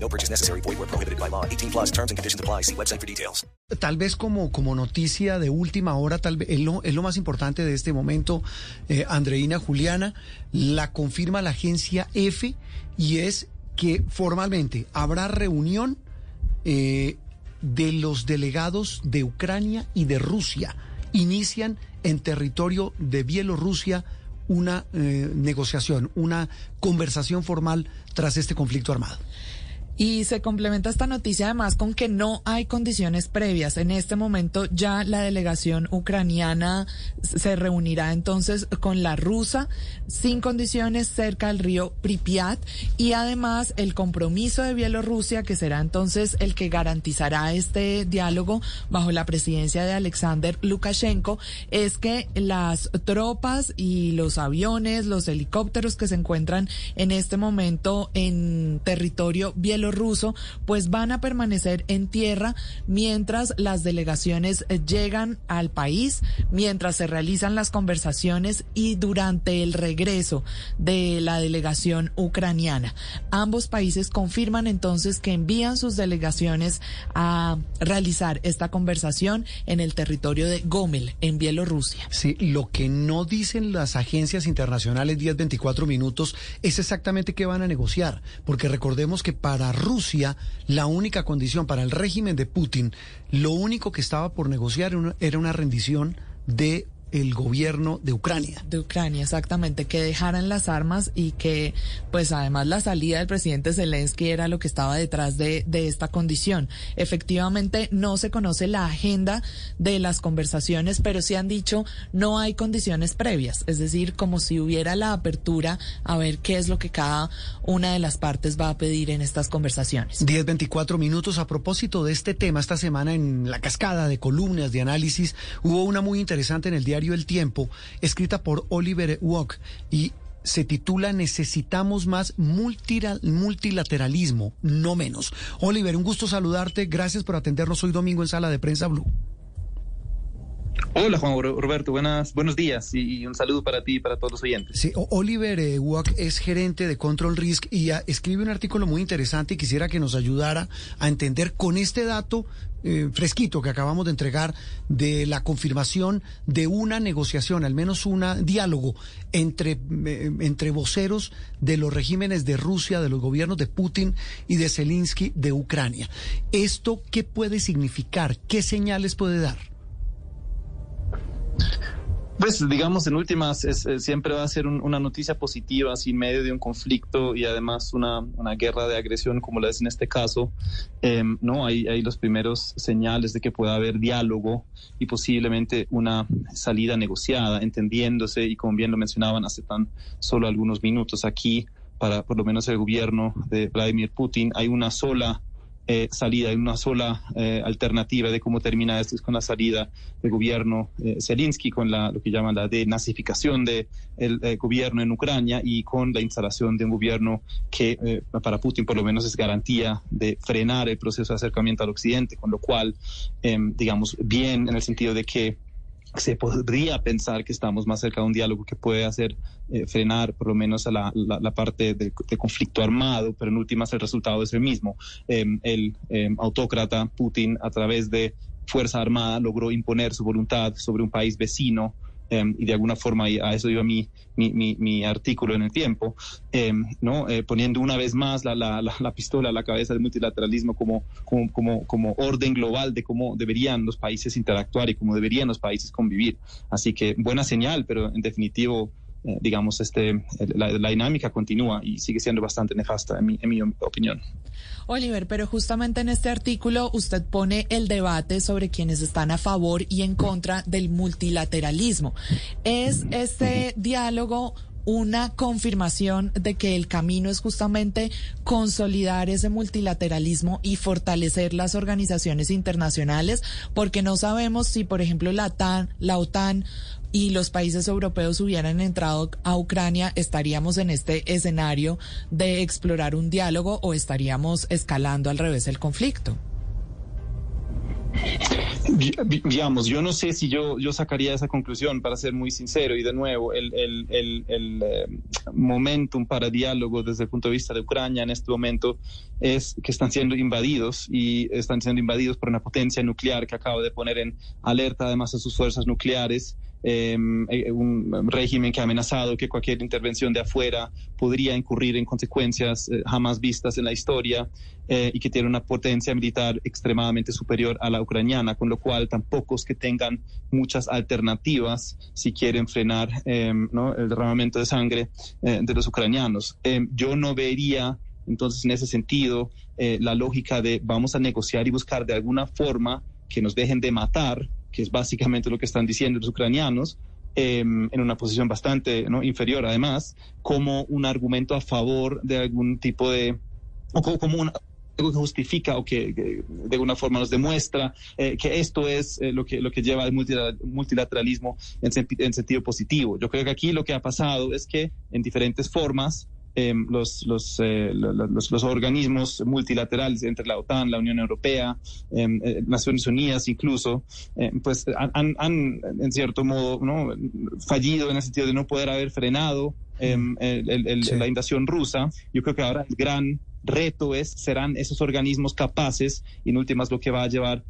No purchase necessary. Void where prohibited by law. 18 plus terms and conditions apply. See website for details. Tal vez como, como noticia de última hora, tal vez es lo, es lo más importante de este momento, eh, Andreina Juliana, la confirma la agencia F y es que formalmente habrá reunión eh, de los delegados de Ucrania y de Rusia. Inician en territorio de Bielorrusia una eh, negociación, una conversación formal tras este conflicto armado. Y se complementa esta noticia además con que no hay condiciones previas. En este momento ya la delegación ucraniana se reunirá entonces con la rusa sin condiciones cerca del río Pripyat y además el compromiso de Bielorrusia que será entonces el que garantizará este diálogo bajo la presidencia de Alexander Lukashenko es que las tropas y los aviones, los helicópteros que se encuentran en este momento en territorio bielorruso ruso, pues van a permanecer en tierra mientras las delegaciones eh, llegan al país, mientras se realizan las conversaciones y durante el regreso de la delegación ucraniana. Ambos países confirman entonces que envían sus delegaciones a realizar esta conversación en el territorio de Gomel, en Bielorrusia. Sí, lo que no dicen las agencias internacionales 10-24 minutos es exactamente qué van a negociar, porque recordemos que para Rusia, la única condición para el régimen de Putin, lo único que estaba por negociar era una rendición de el gobierno de Ucrania. De Ucrania, exactamente, que dejaran las armas y que, pues además la salida del presidente Zelensky era lo que estaba detrás de, de esta condición. Efectivamente, no se conoce la agenda de las conversaciones, pero sí han dicho no hay condiciones previas, es decir, como si hubiera la apertura a ver qué es lo que cada una de las partes va a pedir en estas conversaciones. 10, 24 minutos a propósito de este tema, esta semana en la cascada de columnas de análisis, hubo una muy interesante en el día el Tiempo, escrita por Oliver Walk y se titula Necesitamos más multilateralismo, no menos. Oliver, un gusto saludarte. Gracias por atendernos hoy domingo en Sala de Prensa Blue. Hola Juan Roberto, buenas, buenos días y, un saludo para ti y para todos los oyentes. Sí, Oliver eh, es gerente de Control Risk y escribe un artículo muy interesante y quisiera que nos ayudara a entender con este dato eh, fresquito que acabamos de entregar de la confirmación de una negociación, al menos un diálogo entre, eh, entre voceros de los regímenes de Rusia, de los gobiernos de Putin y de Zelensky de Ucrania. ¿Esto qué puede significar? ¿Qué señales puede dar? Pues digamos, en últimas, siempre va a ser una noticia positiva, así en medio de un conflicto y además una, guerra de agresión como la es en este caso, em, ¿no? Hay, hay los primeros señales de que pueda haber diálogo y posiblemente una salida negociada, entendiéndose y como bien lo mencionaban hace tan solo algunos minutos aquí, para por lo menos el gobierno de Vladimir Putin, hay una sola eh, salida, hay una sola eh, alternativa de cómo termina esto es con la salida del gobierno eh, Zelensky, con la, lo que llaman la denazificación del de gobierno en Ucrania y con la instalación de un gobierno que para Putin por lo menos es garantía de frenar el proceso de acercamiento al occidente, con lo cual, em, digamos, bien en el sentido de que se podría pensar que estamos más cerca de un diálogo que puede hacer eh, frenar por lo menos a la, la, parte de, conflicto armado, pero en últimas el resultado es el mismo. Em, el em, autócrata Putin a través de fuerza armada logró imponer su voluntad sobre un país vecino Em, y de alguna forma a eso iba mi, mi, mi, artículo en el tiempo, em, ¿no? Eh, poniendo una vez más la, la, la, pistola a la cabeza del multilateralismo como, como, como, como orden global de cómo deberían los países interactuar y cómo deberían los países convivir. Así que buena señal, pero en definitivo digamos, este, la, dinámica continúa y sigue siendo bastante nefasta, en mi, en mi opinión. Oliver, pero justamente en este artículo usted pone el debate sobre quienes están a favor y en contra del multilateralismo. ¿Es este diálogo una confirmación de que el camino es justamente consolidar ese multilateralismo y fortalecer las organizaciones internacionales, porque no sabemos si, por ejemplo, la la OTAN y los países europeos hubieran entrado a Ucrania, estaríamos en este escenario de explorar un diálogo o estaríamos escalando al revés el conflicto. Yo no sé si yo, yo sacaría esa conclusión, para ser muy sincero, y de nuevo, el, el, el, el eh, momentum para diálogo desde el punto de vista de Ucrania en este momento es que están siendo invadidos y están siendo invadidos por una potencia nuclear que acaba de poner en alerta además a sus fuerzas nucleares eh, un régimen que ha amenazado que cualquier intervención de afuera podría incurrir en consecuencias eh, jamás vistas en la historia eh, y que tiene una potencia militar extremadamente superior a la ucraniana, con lo cual tampoco es que tengan muchas alternativas si quieren frenar em, el derramamiento de sangre de los ucranianos. Em, yo no vería entonces en ese sentido la lógica de vamos a negociar y buscar de alguna forma que nos dejen de matar que es básicamente lo que están diciendo los ucranianos, em, en una posición bastante ¿no? inferior además, como un argumento a favor de algún tipo de, o como, algo que justifica o que, de alguna forma nos demuestra eh, que esto es eh, lo, que, lo que lleva al multilateralismo en, sentido positivo. Yo creo que aquí lo que ha pasado es que en diferentes formas Em, los, eh, los, los, organismos multilaterales entre la OTAN, la Unión Europea, em, eh, Naciones Unidas incluso, em, pues han, han, en cierto modo ¿no? fallido en el sentido de no poder haber frenado la invasión rusa. Yo creo que ahora el gran reto es, serán esos organismos capaces, y en últimas lo que va a llevar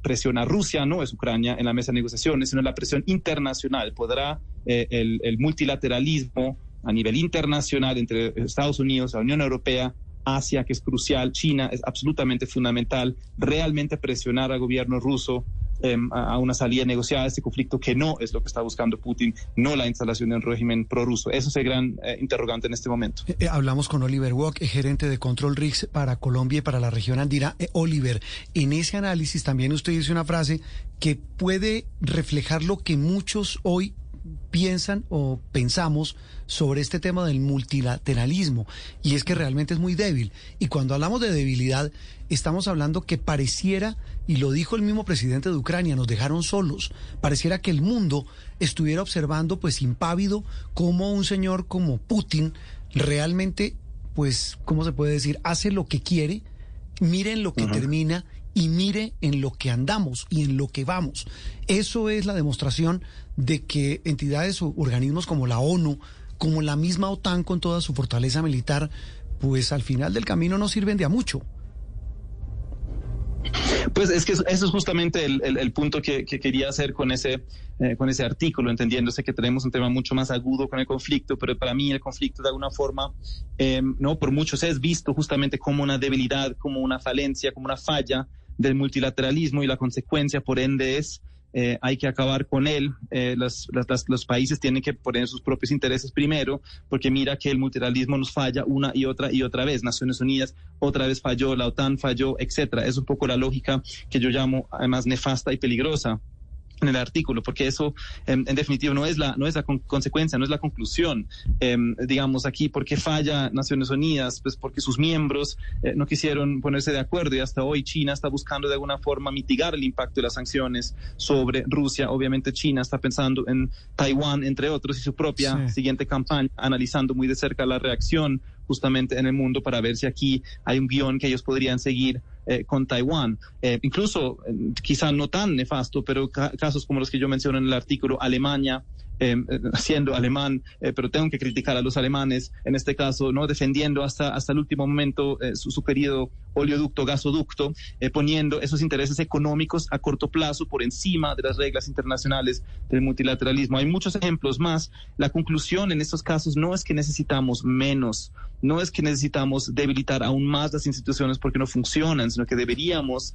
presión a Rusia, no es Ucrania en la mesa de negociaciones, sino la presión internacional. ¿Podrá eh, el, el, multilateralismo a nivel internacional entre Estados Unidos, la Unión Europea, Asia, que es crucial, China, es absolutamente fundamental, realmente presionar al gobierno ruso em, a una salida negociada de este conflicto, que no es lo que está buscando Putin, no la instalación de un régimen prorruso. Eso es el gran eh, interrogante en este momento. Eh, eh, hablamos con Oliver Walk, gerente de Control RIX para Colombia y para la región andina. Oliver, en ese análisis también usted dice una frase que puede reflejar lo que muchos hoy piensan o pensamos sobre este tema del multilateralismo y es que realmente es muy débil. Y cuando hablamos de debilidad, estamos hablando que pareciera, y lo dijo el mismo presidente de Ucrania, nos dejaron solos, pareciera que el mundo estuviera observando pues impávido cómo un señor como Putin realmente, pues, ¿cómo se puede decir?, hace lo que quiere, miren lo que termina y mire en lo que andamos y en lo que vamos. Eso es la demostración de que entidades o organismos como la ONU, como la misma OTAN con toda su fortaleza militar, pues al final del camino no sirven de a mucho. Pues es que eso es justamente el, punto que, quería hacer con ese, eh, con ese artículo, entendiéndose que tenemos un tema mucho más agudo con el conflicto, pero para mí el conflicto de alguna forma, em, no por muchos es visto justamente como una debilidad, como una falencia, como una falla del multilateralismo y la consecuencia, por ende, es eh, hay que acabar con él. Eh, los, los, países tienen que poner sus propios intereses primero, porque mira que el multilateralismo nos falla una y otra y otra vez. Naciones Unidas otra vez falló, la OTAN falló, etcétera. Es un poco la lógica que yo llamo además nefasta y peligrosa en el artículo, porque eso en, definitiva no es la no es la consecuencia, no es la conclusión. Em, digamos aquí, ¿por qué falla Naciones Unidas? Pues porque sus miembros eh, no quisieron ponerse de acuerdo y hasta hoy China está buscando de alguna forma mitigar el impacto de las sanciones sobre Rusia. Obviamente China está pensando en Taiwán, entre otros, y su propia siguiente campaña, analizando muy de cerca la reacción justamente en el mundo para ver si aquí hay un guion que ellos podrían seguir eh, con Taiwán. Eh, incluso, eh, quizá no tan nefasto, pero casos como los que yo menciono en el artículo, Alemania, eh, siendo alemán, eh, pero tengo que criticar a los alemanes, en este caso, no defendiendo hasta, hasta el último momento eh, su, querido oleoducto, gasoducto, poniendo esos intereses económicos a corto plazo por encima de las reglas internacionales del multilateralismo. Hay muchos ejemplos más. La conclusión en estos casos no es que necesitamos menos, no es que necesitamos debilitar aún más las instituciones porque no funcionan, sino que deberíamos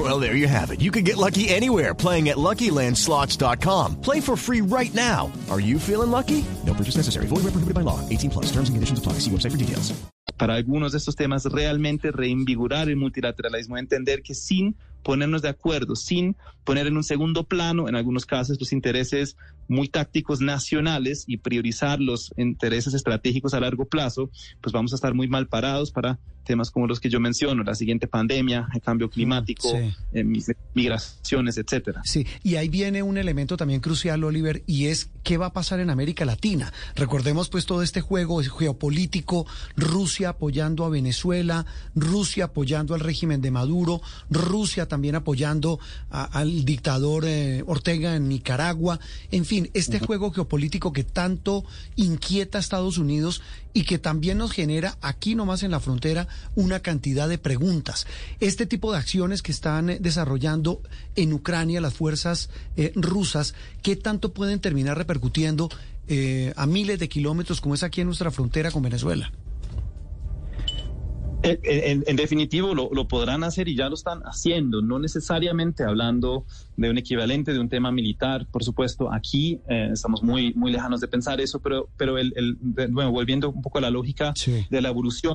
Well, there you have it. You can get lucky anywhere playing at LuckyLandSlots.com. Play for free right now. Are you feeling lucky? No purchase necessary. Void where prohibited by law. 18 plus. Terms and conditions apply. See website for details. Para algunos de estos temas, realmente reinvigorar el multilateralismo, entender que sin ponernos de acuerdo, sin poner en un segundo plano, en algunos casos, los intereses muy tácticos nacionales y priorizar los intereses estratégicos a largo plazo, pues vamos a estar muy mal parados para temas como los que yo menciono, la siguiente pandemia, el cambio climático, Sí. eh, migraciones, etcétera. Sí, y ahí viene un elemento también crucial, Oliver, y es qué va a pasar en América Latina. Recordemos pues todo este juego geopolítico, Rusia apoyando a Venezuela, Rusia apoyando al régimen de Maduro, Rusia también apoyando a- al dictador eh, Ortega en Nicaragua, en fin, este juego geopolítico que tanto inquieta a Estados Unidos y que también nos genera aquí nomás en la frontera una cantidad de preguntas. Este tipo de acciones que están eh, desarrollando en Ucrania las fuerzas eh, rusas, ¿qué tanto pueden terminar repercutiendo eh, a miles de kilómetros como es aquí en nuestra frontera con Venezuela? En, en- en definitivo, lo, lo podrán hacer y ya lo están haciendo, no necesariamente hablando de un equivalente de un tema militar. Por supuesto, aquí eh, estamos muy, muy lejanos de pensar eso, pero, pero el, el- de- bueno, volviendo un poco a la lógica Sí. de la evolución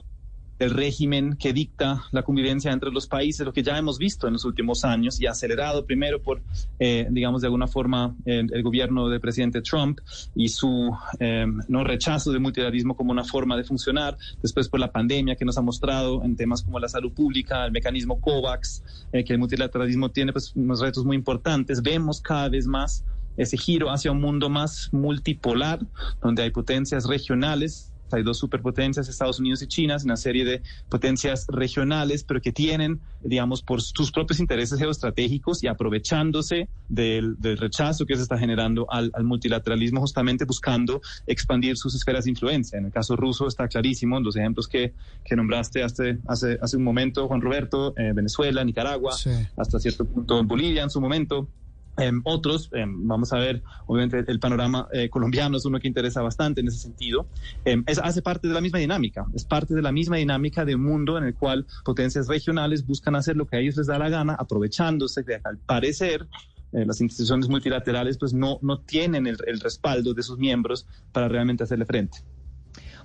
del régimen que dicta la convivencia entre los países, lo que ya hemos visto en los últimos años y acelerado primero por, eh, digamos, de alguna forma el, el gobierno del presidente Trump y su eh, no rechazo del multilateralismo como una forma de funcionar, después por la pandemia que nos ha mostrado en temas como la salud pública, el mecanismo COVAX, eh, que el multilateralismo tiene pues, unos retos muy importantes. Vemos cada vez más ese giro hacia un mundo más multipolar, donde hay potencias regionales hay dos superpotencias, Estados Unidos y China, una serie de potencias regionales, pero que tienen, digamos, por sus propios intereses geoestratégicos y aprovechándose del, del rechazo que se está generando al, al multilateralismo, justamente buscando expandir sus esferas de influencia. En el caso ruso está clarísimo, los ejemplos que, que nombraste hace, hace, hace un momento, Juan Roberto, eh, Venezuela, Nicaragua, Sí. hasta cierto punto Bolivia en su momento. Em, otros, em, vamos a ver, obviamente el panorama eh, colombiano es uno que interesa bastante en ese sentido. Em, es, hace parte de la misma dinámica, es parte de la misma dinámica de un mundo en el cual potencias regionales buscan hacer lo que a ellos les da la gana, aprovechándose de, al parecer, eh, las instituciones multilaterales pues no, no tienen el, el respaldo de sus miembros para realmente hacerle frente.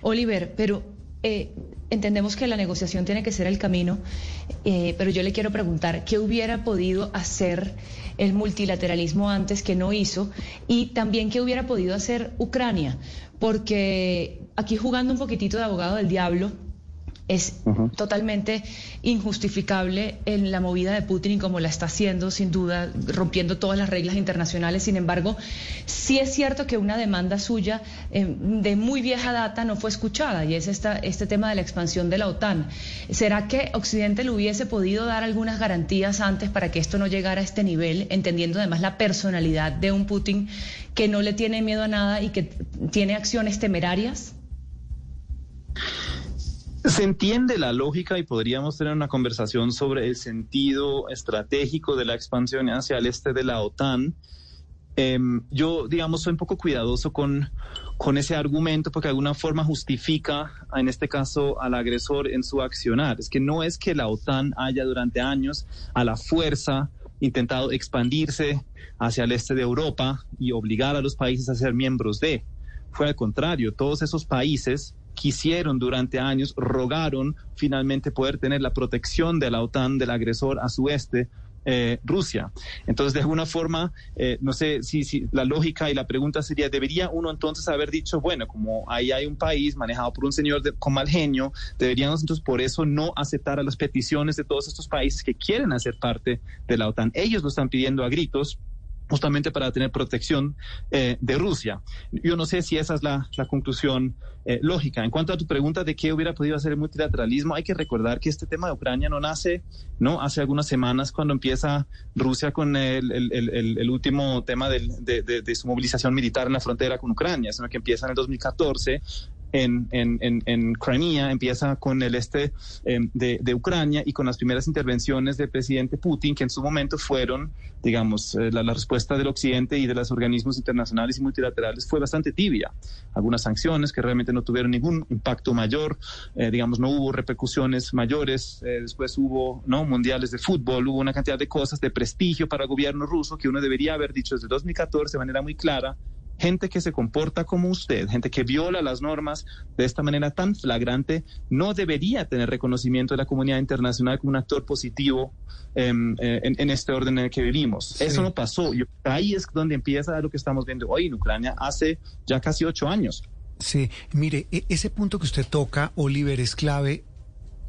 Oliver, pero eh, entendemos que la negociación tiene que ser el camino, eh, pero yo le quiero preguntar, ¿qué hubiera podido hacer el multilateralismo antes que no hizo? Y también, ¿qué hubiera podido hacer Ucrania? Porque aquí jugando un poquitito de abogado del diablo, es totalmente injustificable en la movida de Putin y como la está haciendo, sin duda, rompiendo todas las reglas internacionales. Sin embargo, sí es cierto que una demanda suya eh, de muy vieja data no fue escuchada y es esta, este tema de la expansión de la OTAN. ¿Será que Occidente le hubiese podido dar algunas garantías antes para que esto no llegara a este nivel, entendiendo además la personalidad de un Putin que no le tiene miedo a nada y que tiene acciones temerarias? Se entiende la lógica y podríamos tener una conversación sobre el sentido estratégico de la expansión hacia el este de la OTAN. Eh, yo, digamos, soy un poco cuidadoso con, con ese argumento porque de alguna forma justifica, en este caso, al agresor en su accionar. Es que no es que la OTAN haya durante años a la fuerza intentado expandirse hacia el este de Europa y obligar a los países a ser miembros de. Fue al contrario, todos esos países quisieron durante años, rogaron finalmente poder tener la protección de la OTAN del agresor a su este, eh, Rusia. Entonces, de alguna forma, eh, no sé si, la lógica y la pregunta sería, ¿debería uno entonces haber dicho, bueno, como ahí hay un país manejado por un señor con mal genio, deberíamos entonces por eso no aceptar a las peticiones de todos estos países que quieren hacer parte de la OTAN? Ellos lo están pidiendo a gritos justamente para tener protección eh, de Rusia. Yo no sé si esa es la, conclusión eh, lógica. En cuanto a tu pregunta de qué hubiera podido hacer el multilateralismo, hay que recordar que este tema de Ucrania no nace, ¿no? Hace algunas semanas cuando empieza Rusia con el, último tema de, de, su movilización militar en la frontera con Ucrania, sino que empieza en el 2014 en, en, en, Crimea, empieza con el este em, de, de, Ucrania y con las primeras intervenciones del presidente Putin, que en su momento fueron, digamos, eh, la, respuesta del Occidente y de los organismos internacionales y multilaterales fue bastante tibia. Algunas sanciones que realmente no tuvieron ningún impacto mayor, eh, digamos, no hubo repercusiones mayores, eh, después hubo no mundiales de fútbol, hubo una cantidad de cosas de prestigio para el gobierno ruso que uno debería haber dicho desde 2014 de manera muy clara gente que se comporta como usted, gente que viola las normas de esta manera tan flagrante, no debería tener reconocimiento de la comunidad internacional como un actor positivo em, eh, en, este orden en el que vivimos. Eso no pasó. Y ahí es donde empieza lo que estamos viendo hoy en Ucrania hace ya casi ocho años. Sí, mire, e, ese punto que usted toca, Oliver, es clave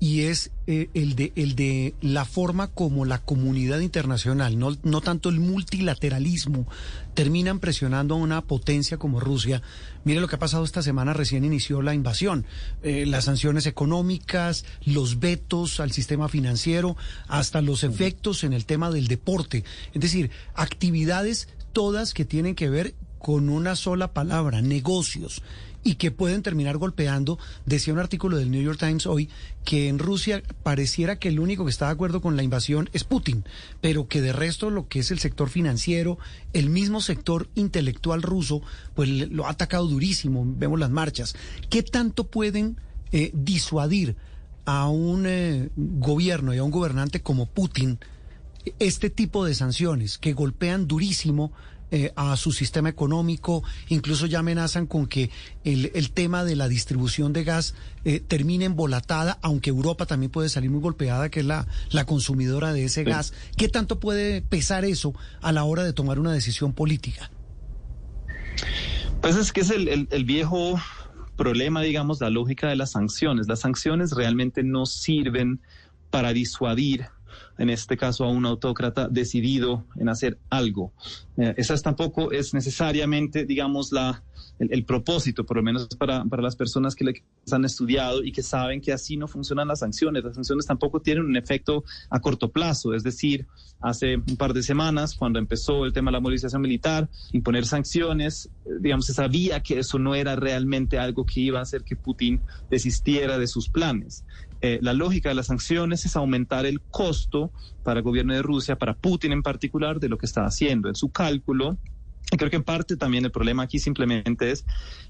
y es eh, el, de, el de la forma como la comunidad internacional, no, no tanto el multilateralismo, terminan presionando a una potencia como Rusia. Mire lo que ha pasado esta semana, recién inició la invasión, eh, las sanciones económicas, los vetos al sistema financiero, hasta los efectos en el tema del deporte. Es decir, actividades todas que tienen que ver con una sola palabra, negocios y que pueden terminar golpeando. Decía un artículo del New York Times hoy que en Rusia pareciera que el único que está de acuerdo con la invasión es Putin, pero que de resto lo que es el sector financiero, el mismo sector intelectual ruso, pues lo ha atacado durísimo. Vemos las marchas. ¿Qué tanto pueden eh, disuadir a un eh, gobierno y a un gobernante como Putin este tipo de sanciones que golpean durísimo eh, a su sistema económico, incluso ya amenazan con que el, el tema de la distribución de gas eh, termine embolatada, aunque Europa también puede salir muy golpeada, que es la, la consumidora de ese gas. ¿Qué tanto puede pesar eso a la hora de tomar una decisión política? Pues es que es el, el viejo problema, digamos, la lógica de las sanciones. Las sanciones realmente no sirven para disuadir en este caso a un autócrata decidido en hacer algo. Eh, esa tampoco es necesariamente, digamos, la, el, propósito, por lo menos para, para las personas que le han estudiado y que saben que así no funcionan las sanciones. Las sanciones tampoco tienen un efecto a corto plazo, es decir, hace un par de semanas, cuando empezó el tema de la movilización militar, imponer sanciones, eh, digamos, se sabía que eso no era realmente algo que iba a hacer que Putin desistiera de sus planes. Eh, la lógica de las sanciones es aumentar el costo para el gobierno de Rusia, para Putin en particular, de lo que está haciendo. En su cálculo, creo que en parte también el problema aquí simplemente es,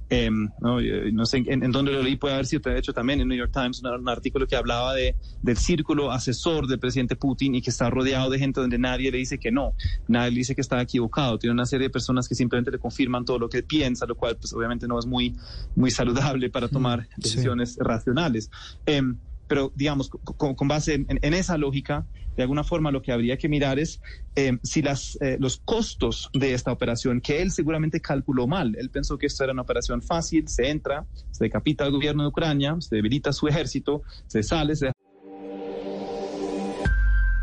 em, eh, no, sé en, dónde lo leí, puede haber sido de hecho también en New York Times, un, artículo que hablaba de, del círculo asesor del presidente Putin y que está rodeado de gente donde nadie le dice que no, nadie le dice que está equivocado, tiene una serie de personas que simplemente le confirman todo lo que piensa, lo cual pues obviamente no es muy, muy saludable para tomar decisiones racionales. Em, pero digamos, con, base en, esa lógica, de alguna forma lo que habría que mirar es eh, si las, eh, los costos de esta operación, que él seguramente calculó mal, él pensó que esto era una operación fácil, se entra, se decapita al gobierno de Ucrania, se debilita su ejército, se sale.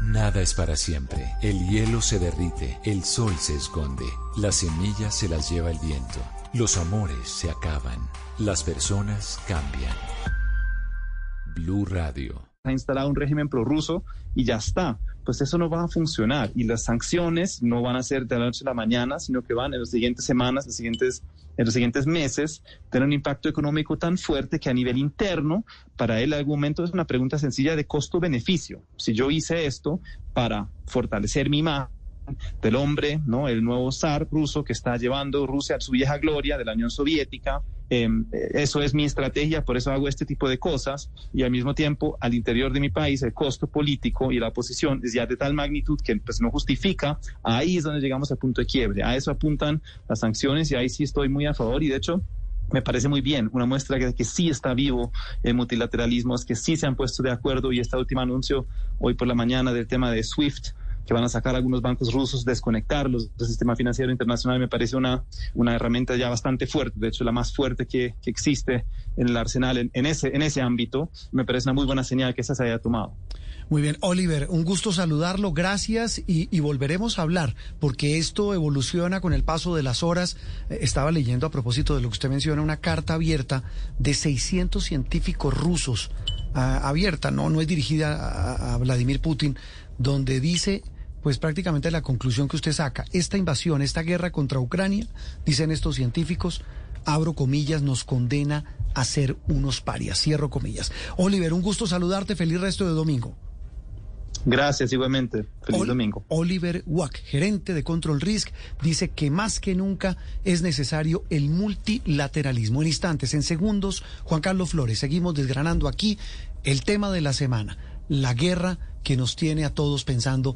Nada es para siempre. El hielo se derrite, el sol se esconde, las semillas se las lleva el viento, los amores se acaban, las personas cambian. Blue Radio. Ha instalado un régimen prorruso y ya está. Pues eso no va a funcionar. Y las sanciones no van a ser de la noche a la mañana, sino que van en las siguientes semanas, los siguientes, en los siguientes meses, tener un impacto económico tan fuerte que a nivel interno, para él en algún momento es una pregunta sencilla de costo-beneficio. Si yo hice esto para fortalecer mi imagen, del hombre, ¿no? El nuevo zar ruso que está llevando Rusia a su vieja gloria de la Unión Soviética. Em, eso es mi estrategia, por eso hago este tipo de cosas. Y al mismo tiempo al interior de mi país el costo político y la oposición es ya de tal magnitud que pues no justifica, ahí es donde llegamos al punto de quiebre, a eso apuntan las sanciones y ahí sí estoy muy a favor. Y de hecho me parece muy bien. Una muestra de que, sí está vivo el multilateralismo, es que sí se han puesto de acuerdo. Y este último anuncio hoy por la mañana del tema de SWIFT que van a sacar algunos bancos rusos, desconectarlos del sistema financiero internacional, me parece una, una herramienta ya bastante fuerte, de hecho la más fuerte que, que existe en el arsenal en, ese, en ese ámbito. Me parece una muy buena señal que esa se haya tomado. Muy bien, Oliver, un gusto saludarlo, gracias y, volveremos a hablar, porque esto evoluciona con el paso de las horas. Eh, estaba leyendo a propósito de lo que usted menciona, una carta abierta de 600 científicos rusos, ah, abierta, no, no es dirigida a Vladimir Putin, donde dice pues prácticamente la conclusión que usted saca, esta invasión, esta guerra contra Ucrania, dicen estos científicos, abro comillas, nos condena a ser unos parias, cierro comillas. Oliver, un gusto saludarte, feliz resto de domingo. Gracias, igualmente. Feliz Ol- domingo. Oliver Wack, gerente de Control Risk, dice que más que nunca es necesario el multilateralismo. En instantes, en segundos, Juan Carlos Flores, seguimos desgranando aquí el tema de la semana, la guerra que nos tiene a todos pensando.